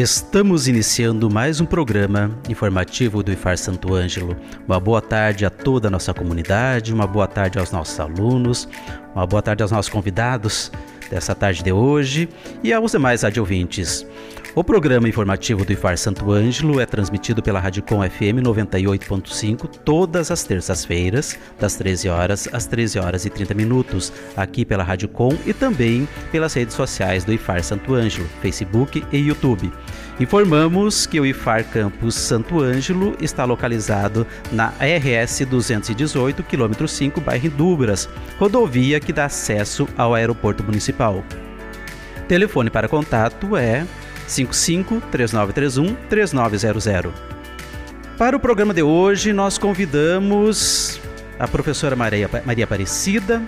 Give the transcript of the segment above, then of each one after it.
Estamos iniciando mais um programa informativo do IFAR Santo Ângelo. Uma boa tarde a toda a nossa comunidade, uma boa tarde aos nossos alunos, uma boa tarde aos nossos convidados dessa tarde de hoje e aos demais rádio ouvintes. O programa informativo do IFAR Santo Ângelo é transmitido pela Radicom FM 98.5 todas as terças-feiras, das 13 horas às 13 horas e 30 minutos, aqui pela Radicom e também pelas redes sociais do IFAR Santo Ângelo, Facebook e YouTube. Informamos que o IFAR Campus Santo Ângelo está localizado na RS 218, quilômetro 5, bairro Dubras, rodovia que dá acesso ao aeroporto municipal. Telefone para contato é 55 3931 3900. Para o programa de hoje, nós convidamos a professora Maria, Maria Aparecida,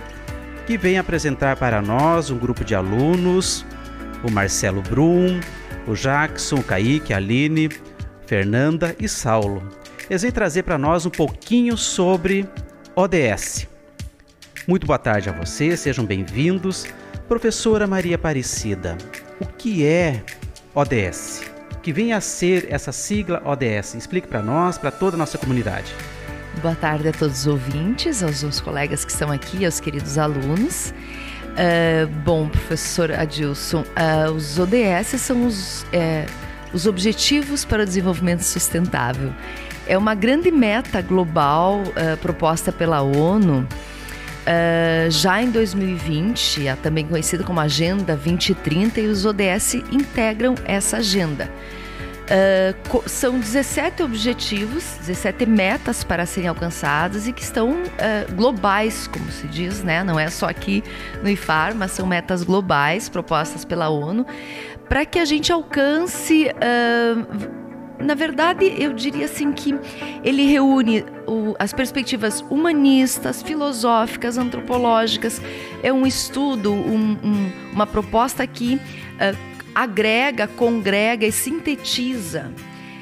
que vem apresentar para nós um grupo de alunos, o Marcelo Brum, o Jackson, o Kaique, a Aline, Fernanda e Saulo. Eles vêm trazer para nós um pouquinho sobre ODS. Muito boa tarde a vocês, sejam bem-vindos. Professora Maria Aparecida, o que é ODS. Que vem a ser essa sigla ODS? Explique para nós, para toda a nossa comunidade. Boa tarde a todos os ouvintes, aos meus colegas que estão aqui, aos queridos alunos. Uh, bom, professor Adilson, uh, os ODS são os, é, os Objetivos para o Desenvolvimento Sustentável. É uma grande meta global uh, proposta pela ONU Uh, já em 2020, é também conhecida como Agenda 2030, e os ODS integram essa agenda. Uh, são 17 objetivos, 17 metas para serem alcançadas e que estão uh, globais, como se diz, né? Não é só aqui no IFAR, mas são metas globais propostas pela ONU para que a gente alcance uh, na verdade, eu diria assim que ele reúne o, as perspectivas humanistas, filosóficas, antropológicas. É um estudo, um, um, uma proposta que uh, agrega, congrega e sintetiza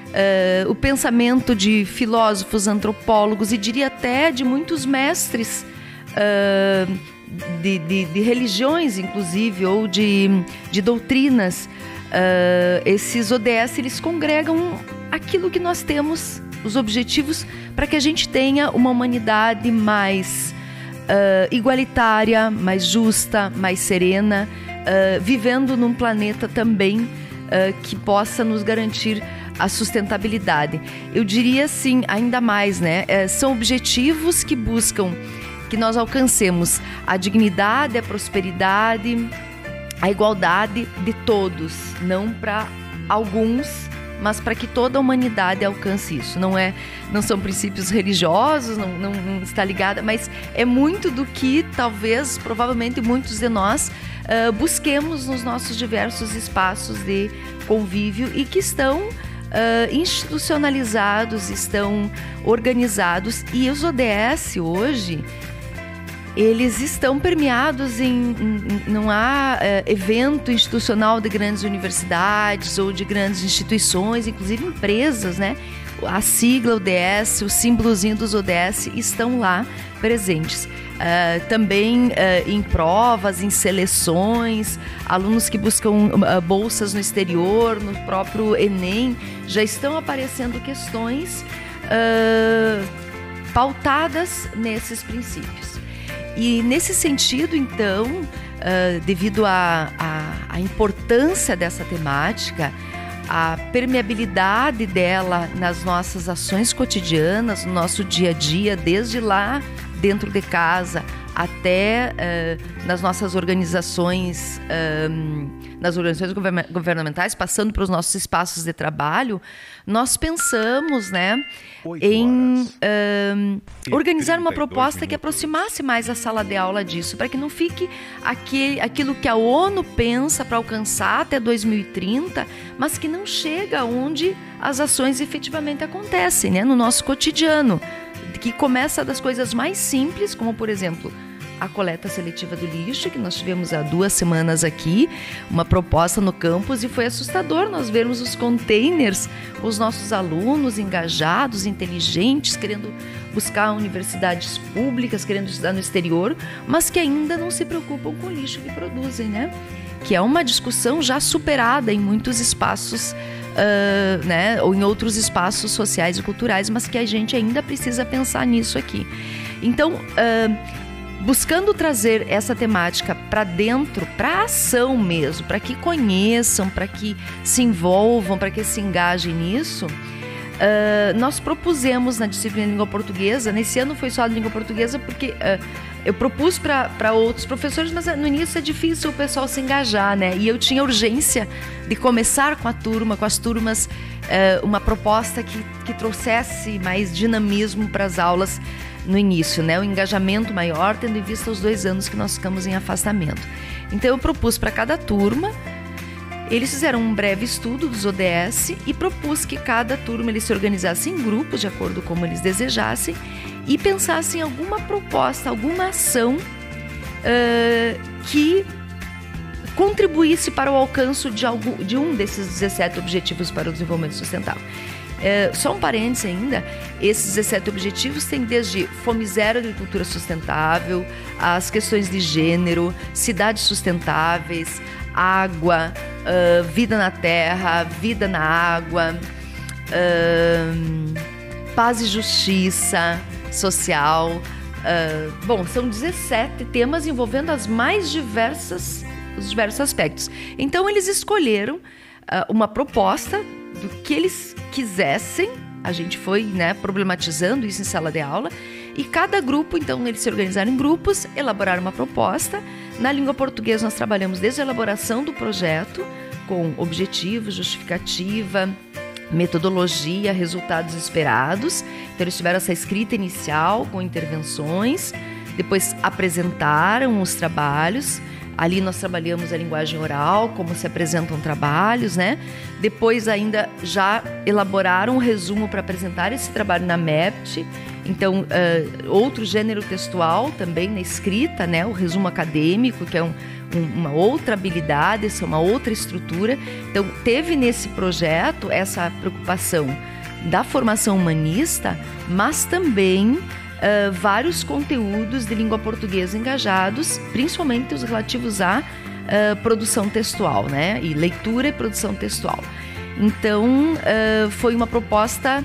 uh, o pensamento de filósofos, antropólogos e diria até de muitos mestres. Uh, de, de, de, religiões, inclusive, ou de, de doutrinas Uh, esses ODS eles congregam aquilo que nós temos, os objetivos, para que a gente tenha uma humanidade mais uh, igualitária, mais justa, mais serena, uh, vivendo num planeta também que possa nos garantir a sustentabilidade. Eu diria assim, ainda mais, né? É, são objetivos que buscam que nós alcancemos a dignidade, a prosperidade, a igualdade de todos, não para alguns, mas para que toda a humanidade alcance isso. Não é, não são princípios religiosos, não, não, está ligada, mas é muito do que talvez, provavelmente, muitos de nós uh, busquemos nos nossos diversos espaços de convívio e que estão Uh, institucionalizados, estão organizados e os ODS hoje eles estão permeados em, em não há é, evento institucional de grandes universidades ou de grandes instituições, inclusive empresas, né? A sigla ODS, o símbolozinho dos ODS estão lá presentes. Uh, também uh, em provas, em seleções, alunos que buscam uh, bolsas no exterior, no próprio Enem, já estão aparecendo questões pautadas nesses princípios. E nesse sentido, então, uh, devido à importância dessa temática, a permeabilidade dela nas nossas ações cotidianas, no nosso dia a dia, desde lá dentro de casa até uh, nas nossas organizações, uh, nas organizações governamentais, passando para os nossos espaços de trabalho, nós pensamos, né, em uh, organizar uma proposta que aproximasse mais a sala de aula disso, para que não fique aquele, aquilo que a ONU pensa para alcançar até 2030, mas que não chega onde as ações efetivamente acontecem, né, no nosso cotidiano que começa das coisas mais simples, como por exemplo a coleta seletiva do lixo, que nós tivemos há duas semanas aqui, uma proposta no campus, e foi assustador nós vermos os containers, os nossos alunos engajados, inteligentes, querendo buscar universidades públicas, querendo estudar no exterior, mas que ainda não se preocupam com o lixo que produzem, né? Que é uma discussão já superada em muitos espaços uh, né, ou em outros espaços sociais e culturais, mas que a gente ainda precisa pensar nisso aqui. Então, uh, buscando trazer essa temática para dentro, para ação mesmo, para que conheçam, para que se envolvam, para que se engajem nisso. Uh, nós propusemos na disciplina de língua portuguesa, nesse ano foi só a língua portuguesa, porque uh, eu propus para outros professores, mas no início é difícil o pessoal se engajar, né? E eu tinha urgência de começar com a turma, com as turmas, uh, uma proposta que, que trouxesse mais dinamismo para as aulas no início, né? O engajamento maior, tendo em vista os dois anos que nós ficamos em afastamento. Então eu propus para cada turma eles fizeram um breve estudo dos ODS e propus que cada turma eles se organizasse em grupos de acordo com como eles desejassem e pensassem em alguma proposta, alguma ação uh, que contribuísse para o alcance de, algum, de um desses 17 Objetivos para o Desenvolvimento Sustentável. Uh, só um parênteses ainda, esses 17 objetivos têm desde fome zero, agricultura sustentável, as questões de gênero, cidades sustentáveis, água, uh, vida na terra, vida na água, uh, paz e justiça social. Uh, bom, são 17 temas envolvendo as mais diversas, os diversos aspectos. Então, eles escolheram uma proposta do que eles quisessem. A gente foi né, problematizando isso em sala de aula. E cada grupo, então, eles se organizaram em grupos, elaboraram uma proposta na língua portuguesa, nós trabalhamos desde a elaboração do projeto, com objetivos, justificativa, metodologia, resultados esperados. Então, eles tiveram essa escrita inicial com intervenções, depois apresentaram os trabalhos. Ali nós trabalhamos a linguagem oral, como se apresentam trabalhos, né? Depois ainda já elaboraram um resumo para apresentar esse trabalho na MEPT então, uh, outro gênero textual também na escrita, né? O resumo acadêmico, que é um, um, uma outra habilidade, essa é uma outra estrutura. Então, teve nesse projeto essa preocupação da formação humanista, mas também uh, vários conteúdos de língua portuguesa engajados, principalmente os relativos à uh, produção textual, né? E leitura e produção textual. Então, foi uma proposta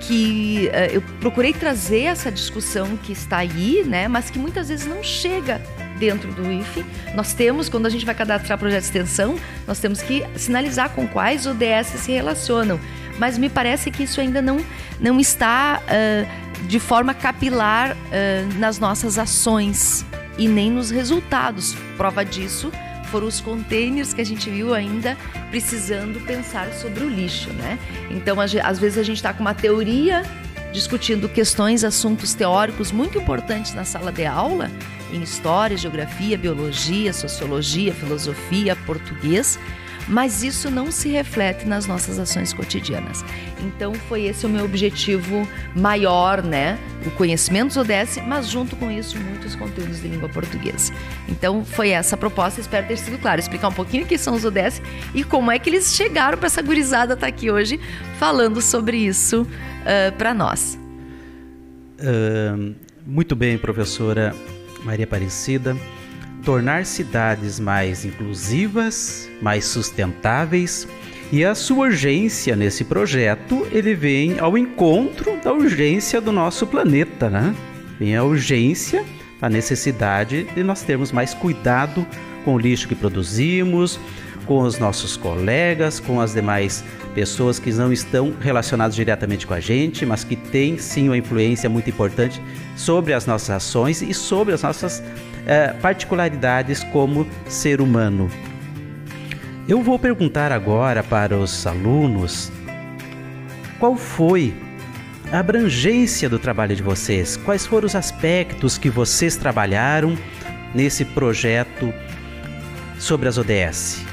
que uh, eu procurei trazer essa discussão que está aí, né, mas que muitas vezes não chega dentro do IFE. Nós temos, quando a gente vai cadastrar projeto de extensão, nós temos que sinalizar com quais ODS se relacionam. Mas me parece que isso ainda não, não está uh, de forma capilar uh, nas nossas ações e nem nos resultados. Prova disso foram os containers que a gente viu ainda precisando pensar sobre o lixo, né? Então, às vezes a gente está com uma teoria discutindo questões, assuntos teóricos muito importantes na sala de aula, em história, geografia, biologia, sociologia, filosofia, português, mas isso não se reflete nas nossas ações cotidianas. Então foi esse o meu objetivo maior, né? O conhecimento dos ODS, mas junto com isso muitos conteúdos de língua portuguesa. Então foi essa a proposta, espero ter sido claro, explicar um pouquinho o que são os ODS e como é que eles chegaram para essa gurizada estar tá aqui hoje falando sobre isso uh, para nós. Uh, muito bem, professora Maria Aparecida tornar cidades mais inclusivas, mais sustentáveis. E a sua urgência nesse projeto, ele vem ao encontro da urgência do nosso planeta, né? Vem a urgência, a necessidade de nós termos mais cuidado com o lixo que produzimos, com os nossos colegas, com as demais pessoas que não estão relacionadas diretamente com a gente, mas que têm sim uma influência muito importante sobre as nossas ações e sobre as nossas eh, particularidades como ser humano. Eu vou perguntar agora para os alunos qual foi a abrangência do trabalho de vocês, quais foram os aspectos que vocês trabalharam nesse projeto sobre as ODS.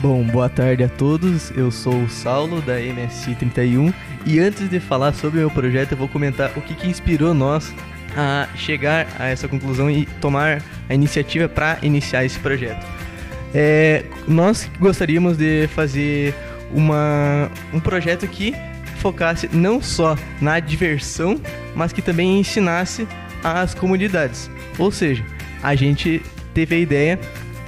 Bom, boa tarde a todos. Eu sou o Saulo da MSI 31 e antes de falar sobre o meu projeto, eu vou comentar o que, que inspirou nós a chegar a essa conclusão e tomar a iniciativa para iniciar esse projeto. É, nós gostaríamos de fazer uma, um projeto que focasse não só na diversão, mas que também ensinasse as comunidades. Ou seja, a gente teve a ideia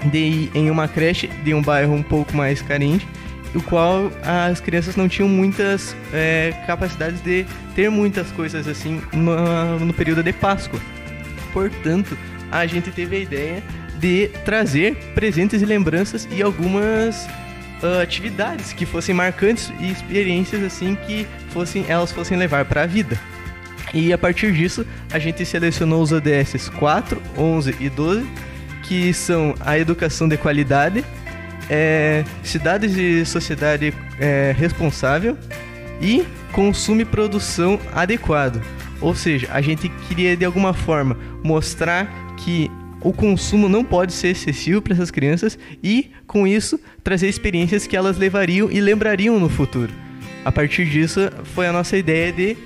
de ir em uma creche de um bairro um pouco mais carente, o qual as crianças não tinham muitas é, capacidades de ter muitas coisas assim no, no período de Páscoa. Portanto, a gente teve a ideia de trazer presentes e lembranças e algumas uh, atividades que fossem marcantes e experiências assim que fossem elas fossem levar para a vida. E a partir disso, a gente selecionou os ODS 4, 11 e 12, que são a educação de qualidade, é, cidades e sociedade é, responsável e consumo e produção adequado. Ou seja, a gente queria de alguma forma mostrar que o consumo não pode ser excessivo para essas crianças e, com isso, trazer experiências que elas levariam e lembrariam no futuro. A partir disso, foi a nossa ideia de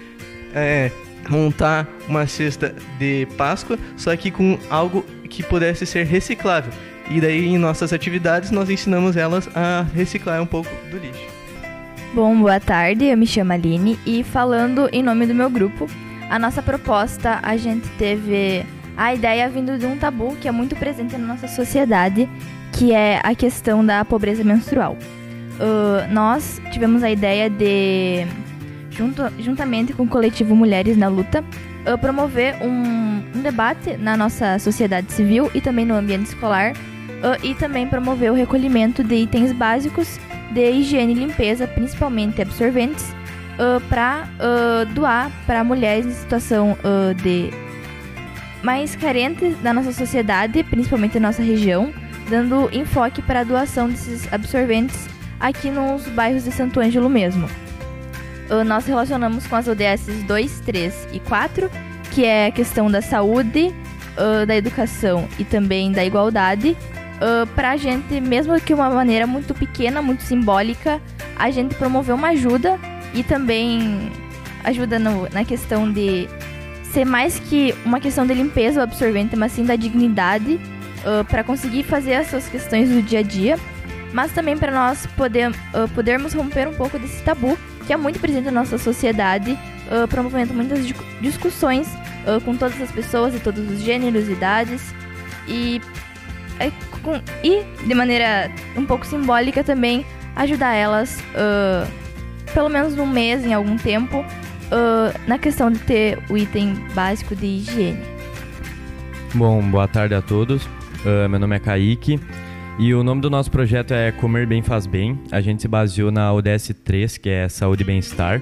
é, montar uma cesta de Páscoa, só que com algo que pudesse ser reciclável. E daí, em nossas atividades, nós ensinamos elas a reciclar um pouco do lixo. Bom, boa tarde, eu me chamo Aline e falando em nome do meu grupo, a nossa proposta, a gente teve a ideia vindo de um tabu que é muito presente na nossa sociedade, que é a questão da pobreza menstrual. Uh, nós tivemos a ideia de, junto, juntamente com o coletivo Mulheres na Luta, uh, promover um, um, debate na nossa sociedade civil e também no ambiente escolar, e também promover o recolhimento de itens básicos de higiene e limpeza, principalmente absorventes, para doar para mulheres em situação de mais carentes da nossa sociedade, principalmente na nossa região, dando enfoque para a doação desses absorventes aqui nos bairros de Santo Ângelo mesmo. Uh, nós relacionamos com as ODS 2, 3 e 4, que é a questão da saúde, uh, da educação e também da igualdade. Uh, para a gente, mesmo que uma maneira muito pequena, muito simbólica, a gente promover uma ajuda e também ajuda no, na questão de ser mais que uma questão de limpeza ou absorvente, mas sim da dignidade uh, para conseguir fazer as suas questões do dia a dia, mas também para nós poder, uh, podermos romper um pouco desse tabu que é muito presente na nossa sociedade, uh, promovendo muitas discussões com todas as pessoas de todos os gêneros, idades. E, é, com, e de maneira um pouco simbólica também ajudar elas, pelo menos um mês, em algum tempo, uh, na questão de ter o item básico de higiene. Bom, boa tarde a todos. Uh, meu nome é Kaique e o nome do nosso projeto é Comer Bem Faz Bem. A gente se baseou na ODS 3, que é Saúde e Bem-Estar.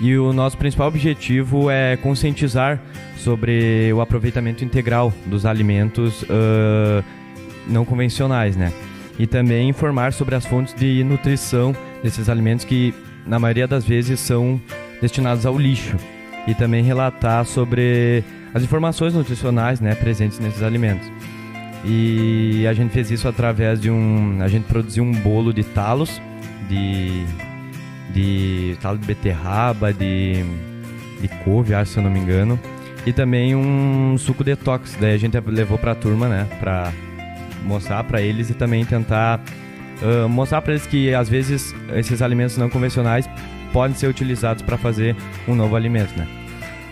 E o nosso principal objetivo é conscientizar sobre o aproveitamento integral dos alimentos uh, não convencionais, né? E também informar sobre as fontes de nutrição desses alimentos que, na maioria das vezes, são destinados ao lixo e também relatar sobre as informações nutricionais né, presentes nesses alimentos. E a gente fez isso através de um. A gente produziu um bolo de talos, de, de talo de beterraba, de, de couve, acho, se eu não me engano. E também um suco detox. Daí a gente levou para a turma, né? Para mostrar para eles e também tentar uh, mostrar para eles que às vezes esses alimentos não convencionais podem ser utilizados para fazer um novo alimento, né?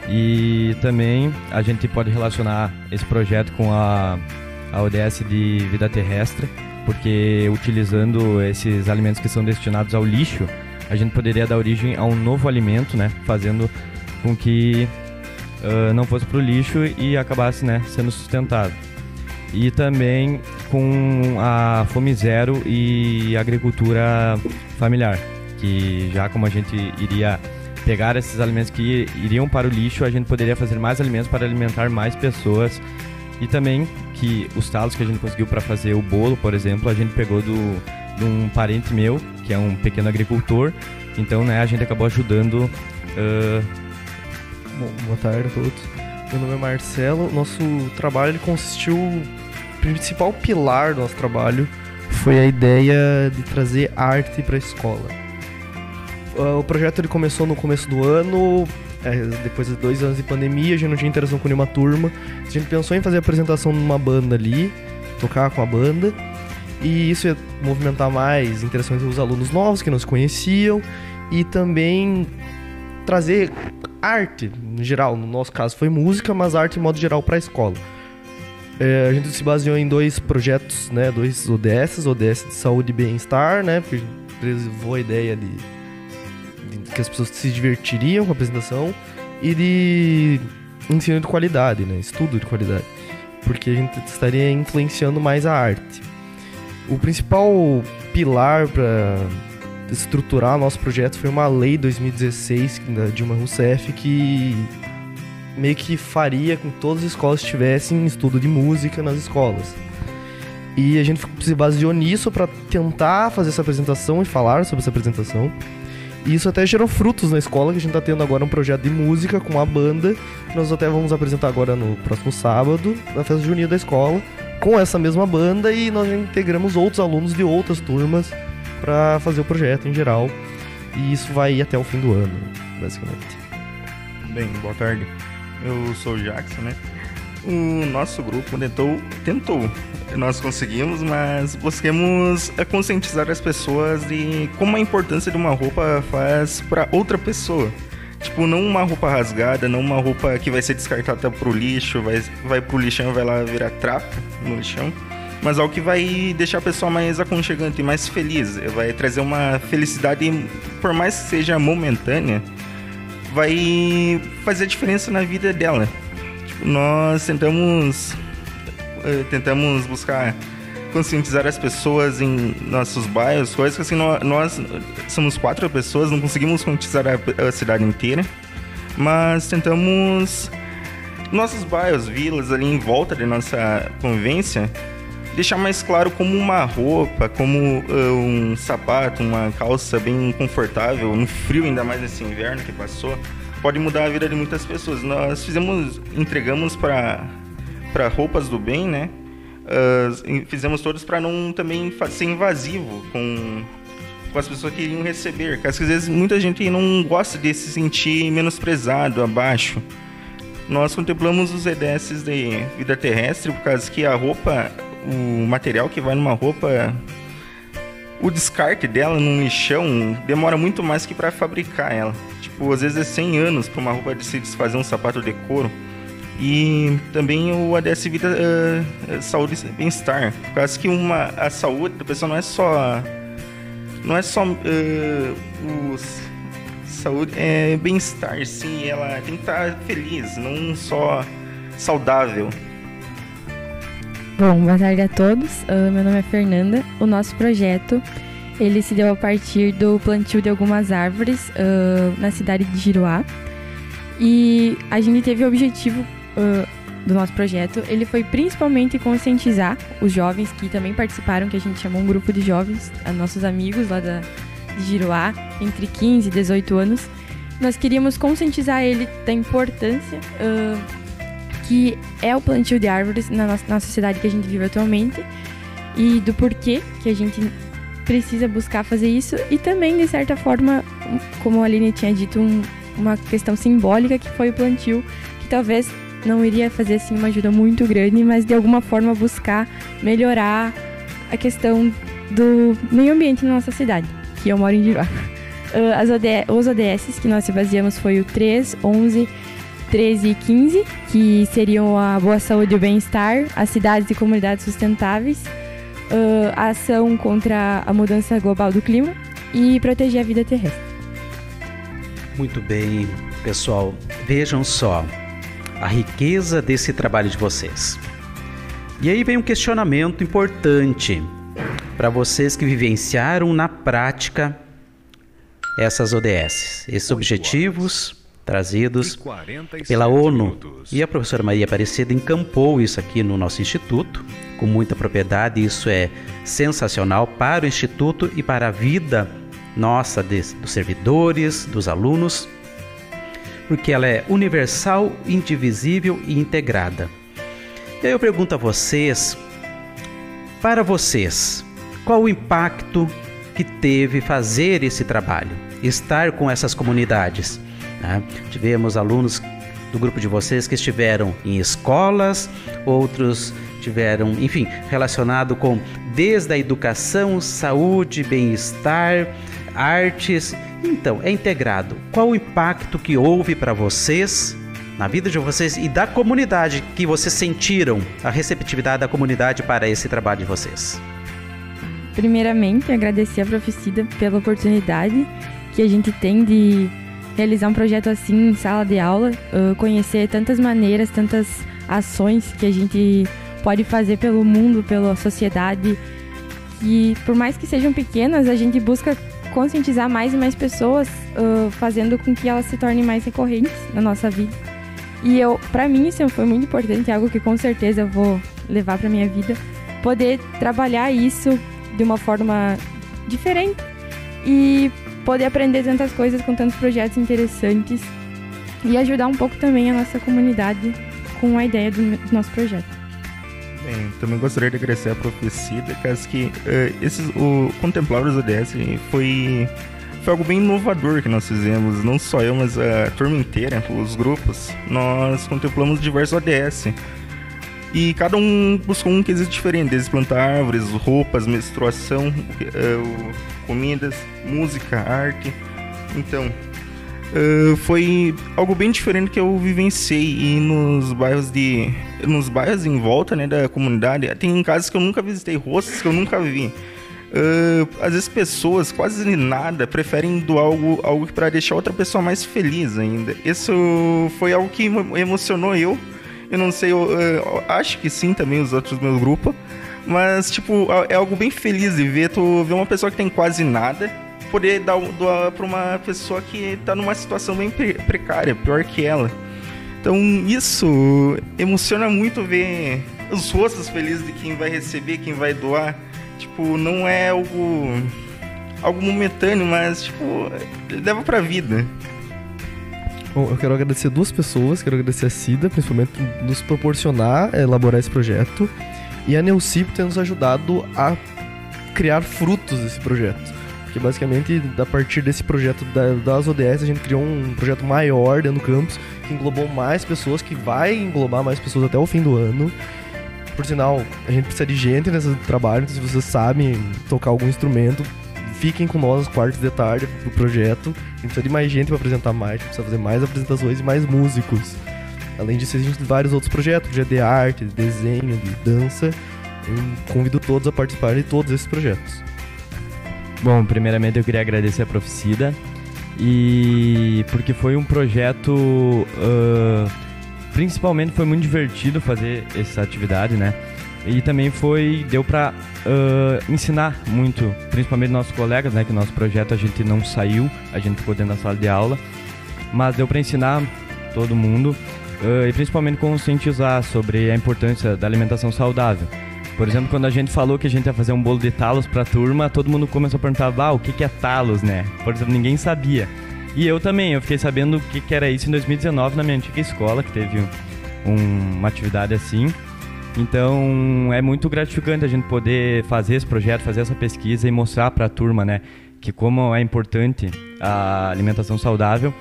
E também a gente pode relacionar esse projeto com a, a ODS de vida terrestre, porque utilizando esses alimentos que são destinados ao lixo, a gente poderia dar origem a um novo alimento, né? Fazendo com que uh, não fosse para o lixo e acabasse né, sendo sustentado. E também com a Fome Zero e agricultura familiar, que já como a gente iria pegar esses alimentos que iriam para o lixo, a gente poderia fazer mais alimentos para alimentar mais pessoas e também que os talos que a gente conseguiu para fazer o bolo, por exemplo, a gente pegou do, de um parente meu, que é um pequeno agricultor, então né, a gente acabou ajudando. Uh... Bom, boa tarde a todos. Meu nome é Marcelo. Nosso trabalho consistiu. Principal pilar do nosso trabalho foi a ideia de trazer arte para a escola. Uh, o projeto ele começou no começo do ano, é, depois de dois anos de pandemia, a gente não tinha interação com nenhuma turma. A gente pensou em fazer a apresentação numa banda ali, tocar com a banda. E isso ia movimentar mais interações com os alunos novos que não se conheciam e também trazer arte, em geral, no nosso caso foi música, mas arte em modo geral para a escola. É, a gente se baseou em dois projetos, né, dois ODS, ODS de saúde e bem-estar, né, porque levou a ideia de, de, que as pessoas se divertiriam com a apresentação e de ensino de qualidade, né, estudo de qualidade, porque a gente estaria influenciando mais a arte. O principal pilar para estruturar nosso projeto foi uma lei 2016 da Dilma Rousseff que meio que faria com que todas as escolas tivessem estudo de música nas escolas. E a gente se baseou nisso para tentar fazer essa apresentação e falar sobre essa apresentação. E isso até gerou frutos na escola, que a gente está tendo agora um projeto de música com a banda, que nós até vamos apresentar agora no próximo sábado, na festa junina da escola, com essa mesma banda e nós já integramos outros alunos de outras turmas para fazer o projeto em geral. E isso vai até o fim do ano, basicamente. Bem, boa tarde. Eu sou o Jackson, né? O nosso grupo tentou, tentou, nós conseguimos, mas busquemos conscientizar as pessoas de como a importância de uma roupa faz para outra pessoa. Tipo, não uma roupa rasgada, não uma roupa que vai ser descartada pro lixo, vai, vai pro lixão vai lá virar trapo no lixão mas algo que vai deixar a pessoa mais aconchegante e mais feliz. Vai trazer uma felicidade, por mais que seja momentânea, vai fazer diferença na vida dela. Tipo, nós tentamos eh, tentamos buscar conscientizar as pessoas em nossos bairros, coisas que assim nós, somos quatro pessoas, não conseguimos conscientizar a, a cidade inteira, mas tentamos nossos bairros, vilas ali em volta de nossa convivência, deixar mais claro como uma roupa, como uh, um sapato, uma calça bem confortável, no frio, ainda mais nesse inverno que passou, pode mudar a vida de muitas pessoas. Nós fizemos, entregamos para para roupas do bem, né? Uh, fizemos todos para não também ser invasivo com, com as pessoas que iriam receber. Porque às vezes muita gente não gosta de se sentir menosprezado, abaixo. Nós contemplamos os EDS de vida terrestre por causa que a roupa o material que vai numa roupa, o descarte dela num lixão demora muito mais que para fabricar ela. Tipo, às vezes é 100 anos para uma roupa de se desfazer um sapato de couro. E também o ADS Vida uh, Saúde e Bem-Estar. Por causa que uma, a saúde da pessoa não é só. Não é só uh, os, saúde, é bem-estar, sim. Ela tem que estar feliz, não só saudável. Bom, boa tarde a todos. Uh, meu nome é Fernanda. O nosso projeto ele se deu a partir do plantio de algumas árvores uh, na cidade de Giruá. E a gente teve o objetivo uh, do nosso projeto, ele foi principalmente conscientizar os jovens que também participaram, que a gente chamou um grupo de jovens, nossos amigos lá da, de Giruá, entre 15 e 18 anos. Nós queríamos conscientizar ele da importância uh, que é o plantio de árvores na nossa, na sociedade que a gente vive atualmente e do porquê que a gente precisa buscar fazer isso e também, de certa forma, como a Aline tinha dito, um, uma questão simbólica que foi o plantio, que talvez não iria fazer assim uma ajuda muito grande, mas de alguma forma buscar melhorar a questão do meio ambiente na nossa cidade, que eu moro em Giruá. Uh, as OD, os ODS que nós se baseamos foi o 3, 11 13 e 15, que seriam a boa saúde e o bem-estar, as cidades e comunidades sustentáveis, uh, a ação contra a mudança global do clima e proteger a vida terrestre. Muito bem, pessoal. Vejam só a riqueza desse trabalho de vocês. E aí vem um questionamento importante para vocês que vivenciaram na prática essas ODS, esses objetivos trazidos pela ONU. E a professora Maria Aparecida encampou isso aqui no nosso instituto com muita propriedade. Isso é sensacional para o instituto e para a vida nossa dos servidores, dos alunos, porque ela é universal, indivisível e integrada. E aí eu pergunto a vocês, para vocês, qual o impacto que teve fazer esse trabalho, estar com essas comunidades? Né? Tivemos alunos do grupo de vocês que estiveram em escolas, outros tiveram, enfim, relacionado com desde a educação, saúde, bem-estar, artes. Então, é integrado. Qual o impacto que houve para vocês na vida de vocês e da comunidade que vocês sentiram a receptividade da comunidade para esse trabalho de vocês? Primeiramente, agradecer a Profecida pela oportunidade que a gente tem de realizar um projeto assim em sala de aula, uh, conhecer tantas maneiras, tantas ações que a gente pode fazer pelo mundo, pela sociedade. E por mais que sejam pequenas, a gente busca conscientizar mais e mais pessoas, uh, fazendo com que elas se tornem mais recorrentes na nossa vida. E eu, para mim, isso foi muito importante, algo que com certeza eu vou levar para minha vida, poder trabalhar isso de uma forma diferente e poder aprender tantas coisas com tantos projetos interessantes e ajudar um pouco também a nossa comunidade com a ideia do nosso projeto. Bem, também gostaria de agradecer a profecia, caso que uh, esses, o contemplar os ODS foi, foi algo bem inovador que nós fizemos. Não só eu, mas a turma inteira, os grupos. Nós contemplamos diversos ODS. E cada um buscou um quesito diferente, desde plantar árvores, roupas, menstruação, uh, comidas, música, arte. Então, uh, foi algo bem diferente que eu vivenciei e nos bairros de nos bairros em volta né, da comunidade. Tem casas que eu nunca visitei rostos que eu nunca vi. Uh, às vezes pessoas quase nada preferem doar algo algo para deixar outra pessoa mais feliz ainda. Isso foi algo que emocionou eu eu não sei eu, uh, acho que sim também os outros do meu grupo mas tipo é algo bem feliz de ver tu ver uma pessoa que tem quase nada poder dar, doar para uma pessoa que está numa situação bem precária, pior que ela. Então isso emociona muito ver os rostos felizes de quem vai receber, quem vai doar. Tipo, não é algo algo momentâneo, mas tipo, leva pra vida. Bom, eu quero agradecer duas pessoas, quero agradecer a Cida, principalmente por nos proporcionar elaborar esse projeto, e a Neuci por ter nos ajudado a criar frutos desse projeto. Que basicamente, a partir desse projeto das ODS, a gente criou um projeto maior dentro do campus, que englobou mais pessoas, que vai englobar mais pessoas até o fim do ano. Por sinal, a gente precisa de gente nesse trabalho, então se vocês sabem tocar algum instrumento, fiquem com nós às quartas de tarde do projeto. A gente precisa de mais gente para apresentar mais, a gente precisa fazer mais apresentações e mais músicos. Além disso, existem vários outros projetos, projeto de arte, de desenho, de dança. Eu convido todos a participarem de todos esses projetos. Bom, primeiramente eu queria agradecer a Proficida e porque foi um projeto uh, principalmente foi muito divertido fazer essa atividade, né? E também foi deu para uh, ensinar muito, principalmente nossos colegas, né? Que nosso projeto a gente não saiu, a gente ficou dentro da sala de aula, mas deu para ensinar todo mundo uh, e principalmente conscientizar sobre a importância da alimentação saudável. Por exemplo, quando a gente falou que a gente ia fazer um bolo de talos pra turma, todo mundo começou a perguntar, ah, o que, que é talos, né? Por exemplo, ninguém sabia. E eu também, eu fiquei sabendo o que, que era isso em 2019 na minha antiga escola, que teve um, uma atividade assim. Então é muito gratificante a gente poder fazer esse projeto, fazer essa pesquisa e mostrar para a turma, né, que como é importante a alimentação saudável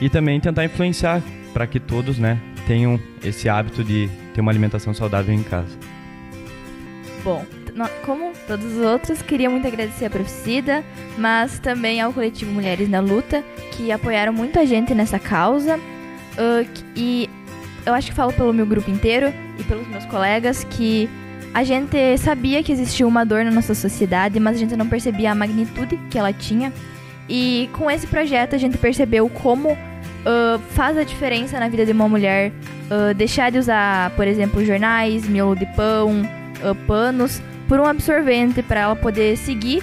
e também tentar influenciar para que todos, né, tenham esse hábito de ter uma alimentação saudável em casa. Bom, como todos os outros, queria muito agradecer a Profecida, mas também ao coletivo Mulheres na Luta, que apoiaram muita gente nessa causa. Uh, e eu acho que falo pelo meu grupo inteiro e pelos meus colegas que a gente sabia que existia uma dor na nossa sociedade, mas a gente não percebia a magnitude que ela tinha. E com esse projeto a gente percebeu como uh, faz a diferença na vida de uma mulher uh, deixar de usar, por exemplo, jornais, miolo de pão, uh, panos, por um absorvente para ela poder seguir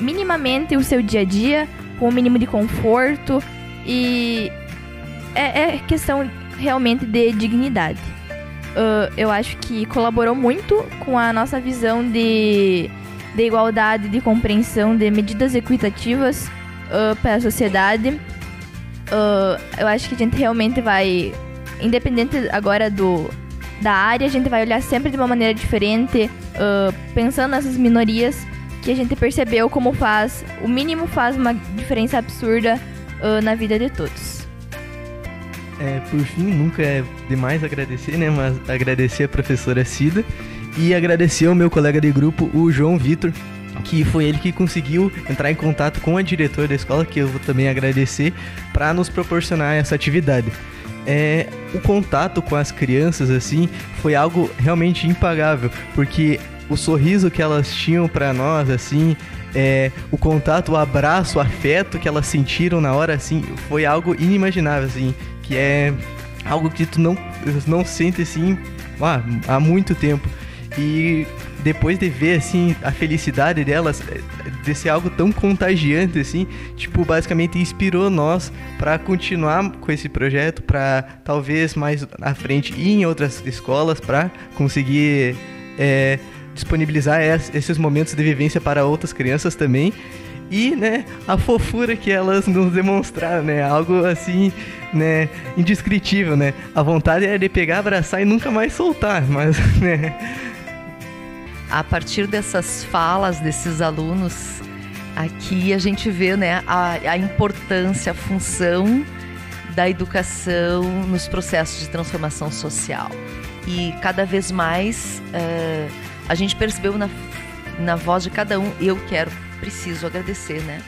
minimamente o seu dia a dia com o mínimo de conforto e é, é questão realmente de dignidade. Uh, eu acho que colaborou muito com a nossa visão de, de igualdade, de compreensão, de medidas equitativas uh, para a sociedade. Uh, eu acho que a gente realmente vai, independente agora do da área, a gente vai olhar sempre de uma maneira diferente, pensando nessas minorias que a gente percebeu como faz, o mínimo faz uma diferença absurda na vida de todos. É, por fim, nunca é demais agradecer, né? Mas agradecer a professora Cida e agradecer ao meu colega de grupo, o João Vitor, que foi ele que conseguiu entrar em contato com a diretora da escola, que eu vou também agradecer, para nos proporcionar essa atividade. É, o contato com as crianças, assim, foi algo realmente impagável, porque o sorriso que elas tinham para nós, assim, é, o contato, o abraço, o afeto que elas sentiram na hora, assim, foi algo inimaginável, assim que é algo que tu não, não sente assim ah, há muito tempo. E depois de ver assim a felicidade delas, de ser algo tão contagiante assim, tipo, basicamente inspirou nós para continuar com esse projeto, para talvez mais à frente ir em outras escolas para conseguir é, disponibilizar esses momentos de vivência para outras crianças também e, né, a fofura que elas nos demonstraram, né, algo assim, né, indescritível, né. A vontade é de pegar, abraçar e nunca mais soltar, mas, né. A partir dessas falas desses alunos, aqui a gente vê, né, a, a importância, a função da educação nos processos de transformação social. E cada vez mais uh, a gente percebeu na, na voz de cada um, eu quero preciso agradecer, né,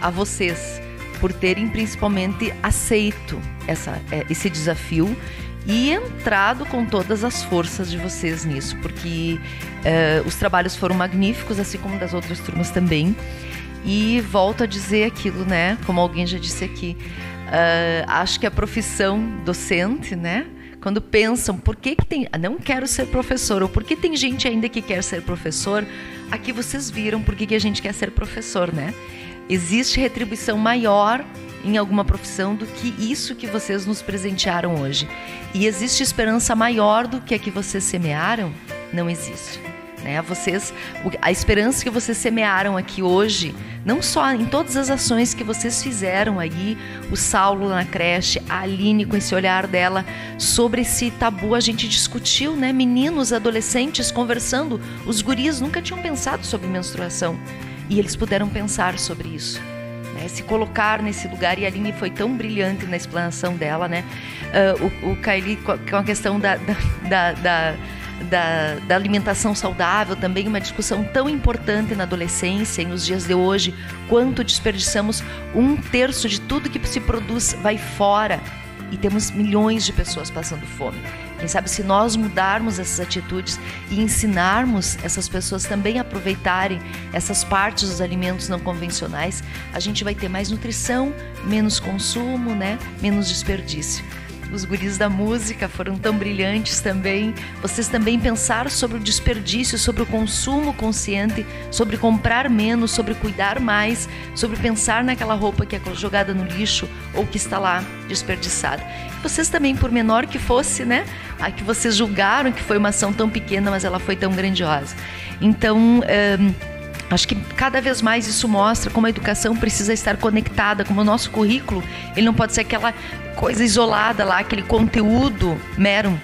a vocês por terem principalmente aceito essa, é, esse desafio e entrado com todas as forças de vocês nisso, porque é, os trabalhos foram magníficos, assim como das outras turmas também. E volto a dizer aquilo, né? Como alguém já disse aqui, uh, acho que a profissão docente, né? Quando pensam por que, que tem. Não quero ser professor, ou por que tem gente ainda que quer ser professor, aqui vocês viram por que, a gente quer ser professor, né? Existe retribuição maior em alguma profissão do que isso que vocês nos presentearam hoje. E existe esperança maior do que a que vocês semearam? Não existe. Né? Vocês, a esperança que vocês semearam aqui hoje, não só em todas as ações que vocês fizeram aí, o Saulo na creche, a Aline com esse olhar dela sobre esse tabu, a gente discutiu, né? Meninos, adolescentes conversando, os guris nunca tinham pensado sobre menstruação e eles puderam pensar sobre isso. Né, se colocar nesse lugar, e a Aline foi tão brilhante na explanação dela, né? Uh, o, o Kylie com a questão da, da, da, da da, alimentação saudável, também uma discussão tão importante na adolescência e nos dias de hoje, quanto desperdiçamos um terço de tudo que se produz vai fora e temos milhões de pessoas passando fome. Quem sabe se nós mudarmos essas atitudes e ensinarmos essas pessoas também a aproveitarem essas partes dos alimentos não convencionais, a gente vai ter mais nutrição, menos consumo, né? menos desperdício. Os guris da música foram tão brilhantes também. Vocês também pensaram sobre o desperdício, sobre o consumo consciente, sobre comprar menos, sobre cuidar mais, sobre pensar naquela roupa que é jogada no lixo ou que está lá desperdiçada. Vocês também, por menor que fosse, né? A que vocês julgaram que foi uma ação tão pequena, mas ela foi tão grandiosa. Então, Acho que cada vez mais isso mostra como a educação precisa estar conectada, como o nosso currículo, ele não pode ser aquela coisa isolada lá, aquele conteúdo mero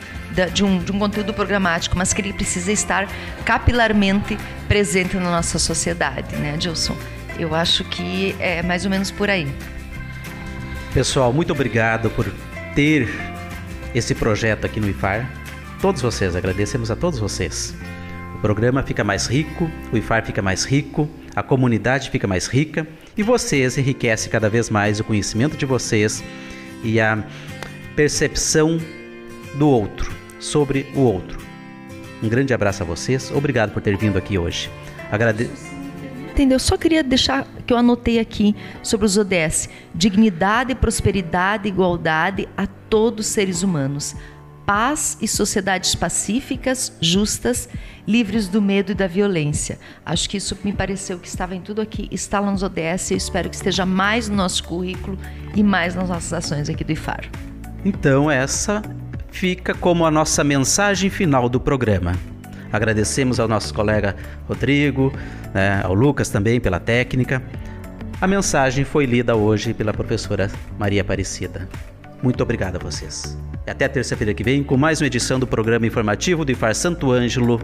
de um, de um conteúdo programático, mas que ele precisa estar capilarmente presente na nossa sociedade, né, Gilson? Eu acho que é mais ou menos por aí. Pessoal, muito obrigado por ter esse projeto aqui no IFAR. Todos vocês, agradecemos a todos vocês programa fica mais rico, o IFAR fica mais rico, a comunidade fica mais rica e vocês enriquecem cada vez mais o conhecimento de vocês e a percepção do outro, sobre o outro. Um grande abraço a vocês, obrigado por ter vindo aqui hoje. Agradeço. Entendeu? Só queria deixar que eu anotei aqui sobre os ODS: dignidade, prosperidade, igualdade a todos os seres humanos. Paz e sociedades pacíficas, justas, livres do medo e da violência. Acho que isso me pareceu que estava em tudo aqui, está lá nos ODS e espero que esteja mais no nosso currículo e mais nas nossas ações aqui do IFAR. Então, essa fica como a nossa mensagem final do programa. Agradecemos ao nosso colega Rodrigo, né, ao Lucas também pela técnica. A mensagem foi lida hoje pela professora Maria Aparecida. Muito obrigado a vocês. E até terça-feira que vem com mais uma edição do programa informativo do IFAR Santo Ângelo